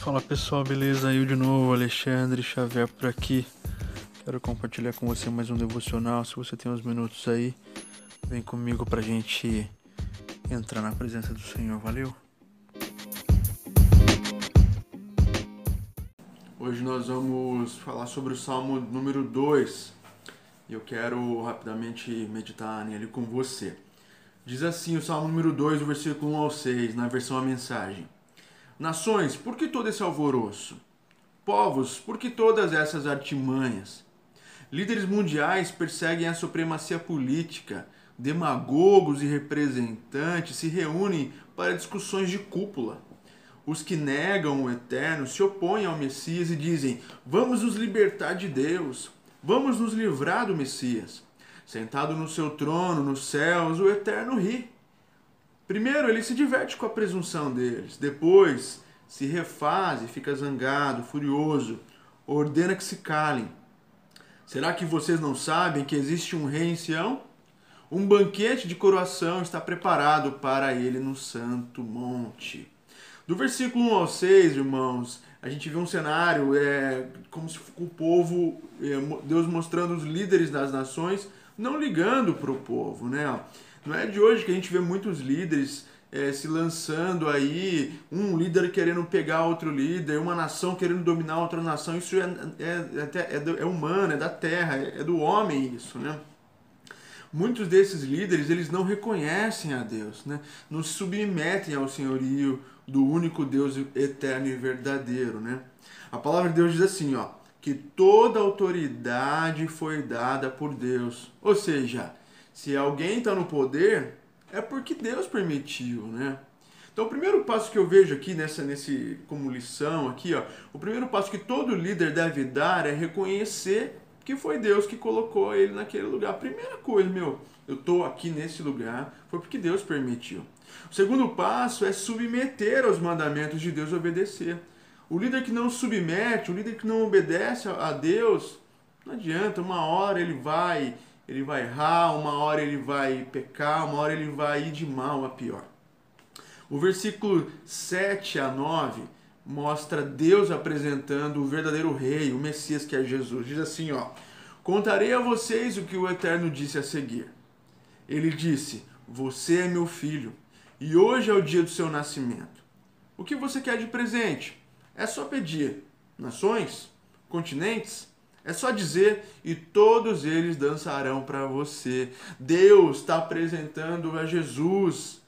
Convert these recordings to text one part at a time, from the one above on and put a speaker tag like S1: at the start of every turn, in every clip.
S1: Fala pessoal, beleza? Eu de novo, Alexandre Xavier por aqui. Quero compartilhar com você mais um devocional. Se você tem uns minutos aí, vem comigo pra gente entrar na presença do Senhor, valeu? Hoje nós vamos falar sobre o Salmo número 2 e eu quero rapidamente meditar nele com você. Diz assim o Salmo número 2, o versículo 1 ao 6, na versão A Mensagem. Nações, por que todo esse alvoroço? Povos, por que todas essas artimanhas? Líderes mundiais perseguem a supremacia política, demagogos e representantes se reúnem para discussões de cúpula. Os que negam o eterno se opõem ao Messias e dizem: Vamos nos libertar de Deus, vamos nos livrar do Messias. Sentado no seu trono nos céus, o eterno ri. Primeiro, ele se diverte com a presunção deles. Depois, se refaz e fica zangado, furioso. Ordena que se calem. Será que vocês não sabem que existe um rei em Sião? Um banquete de coroação está preparado para ele no santo monte. Do versículo 1 ao 6, irmãos, a gente vê um cenário é, como se o povo, é, Deus mostrando os líderes das nações, não ligando para o povo, né? Não é de hoje que a gente vê muitos líderes é, se lançando aí, um líder querendo pegar outro líder, uma nação querendo dominar outra nação. Isso é, é, é, é humano, é da terra, é, é do homem isso, né? Muitos desses líderes, eles não reconhecem a Deus, né? não se submetem ao senhorio do único Deus eterno e verdadeiro. Né? A palavra de Deus diz assim, ó, que toda autoridade foi dada por Deus. Ou seja, se alguém está no poder, é porque Deus permitiu, né? Então, o primeiro passo que eu vejo aqui nessa nesse como lição aqui, ó, o primeiro passo que todo líder deve dar é reconhecer que foi Deus que colocou ele naquele lugar. Primeira coisa, meu, eu estou aqui nesse lugar foi porque Deus permitiu. O segundo passo é submeter aos mandamentos de Deus e obedecer. O líder que não submete, o líder que não obedece a Deus, não adianta, uma hora ele vai ele vai errar, uma hora ele vai pecar, uma hora ele vai ir de mal a pior. O versículo 7 a 9 mostra Deus apresentando o verdadeiro rei, o Messias que é Jesus. Diz assim, ó: Contarei a vocês o que o Eterno disse a seguir. Ele disse: Você é meu filho, e hoje é o dia do seu nascimento. O que você quer de presente? É só pedir. Nações? Continentes? É só dizer e todos eles dançarão para você. Deus está apresentando a Jesus.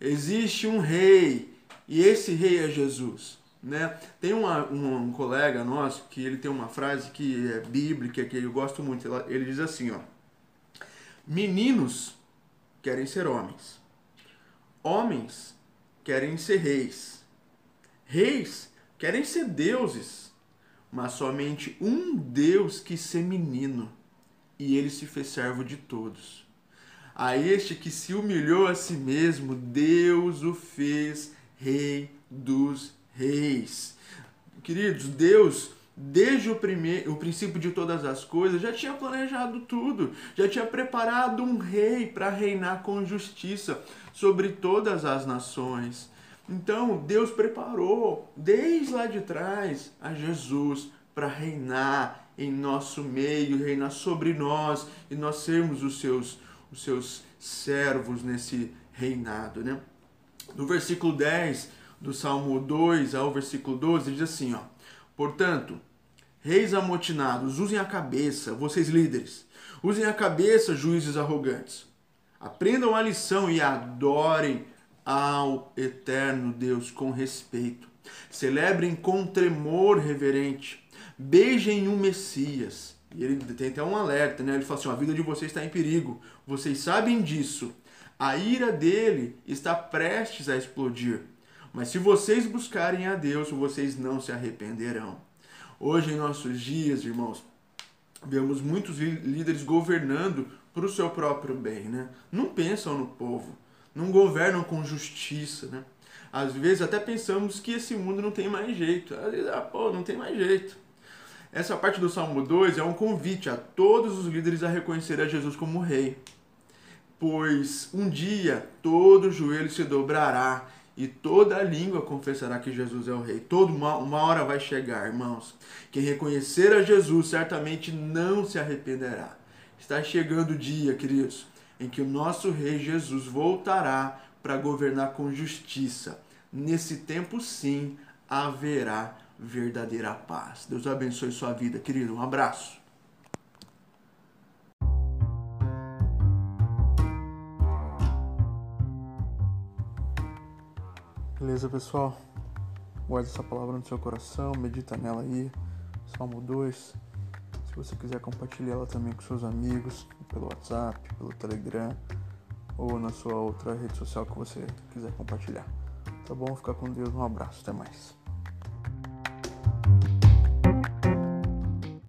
S1: Existe um rei e esse rei é Jesus. Né? Tem uma, um, um, colega nosso que ele tem uma frase que é bíblica, que eu gosto muito. Ele diz assim: ó, Meninos querem ser homens, homens querem ser reis, reis querem ser deuses mas somente um Deus que ser menino, e ele se fez servo de todos. A este que se humilhou a si mesmo, Deus o fez rei dos reis. Queridos, Deus, desde o, primeiro, o princípio de todas as coisas, já tinha planejado tudo, já tinha preparado um rei para reinar com justiça sobre todas as nações. Então, Deus preparou desde lá de trás a Jesus para reinar em nosso meio, reinar sobre nós e nós sermos os seus, os seus servos nesse reinado, né? No versículo 10 do Salmo 2 ao versículo 12 diz assim, ó: Portanto, reis amotinados, usem a cabeça, vocês líderes. Usem a cabeça, juízes arrogantes. Aprendam a lição e adorem ao eterno Deus com respeito. Celebrem com tremor reverente. Beijem um Messias. E ele tem até um alerta, né? Ele fala assim: a vida de vocês está em perigo. Vocês sabem disso. A ira dele está prestes a explodir. Mas se vocês buscarem a Deus, vocês não se arrependerão. Hoje, em nossos dias, irmãos, vemos muitos líderes governando para o seu próprio bem, né? Não pensam no povo não governam com justiça, né? Às vezes até pensamos que esse mundo não tem mais jeito. Às vezes, ah, pô, não tem mais jeito. Essa parte do Salmo 2 é um convite a todos os líderes a reconhecer a Jesus como rei. Pois um dia todo joelho se dobrará e toda língua confessará que Jesus é o Rei. Toda uma, uma hora vai chegar, irmãos. Quem reconhecer a Jesus certamente não se arrependerá. Está chegando o dia, queridos, em que o nosso Rei Jesus voltará para governar com justiça. Nesse tempo, sim, haverá verdadeira paz. Deus abençoe sua vida, querido. Um abraço. Beleza, pessoal? Guarde essa palavra no seu coração, medita nela aí. Salmo 2. Se você quiser compartilhar ela também com seus amigos, pelo WhatsApp, pelo Telegram ou na sua outra rede social que você quiser compartilhar. Tá bom? Fica com Deus, um abraço, até mais.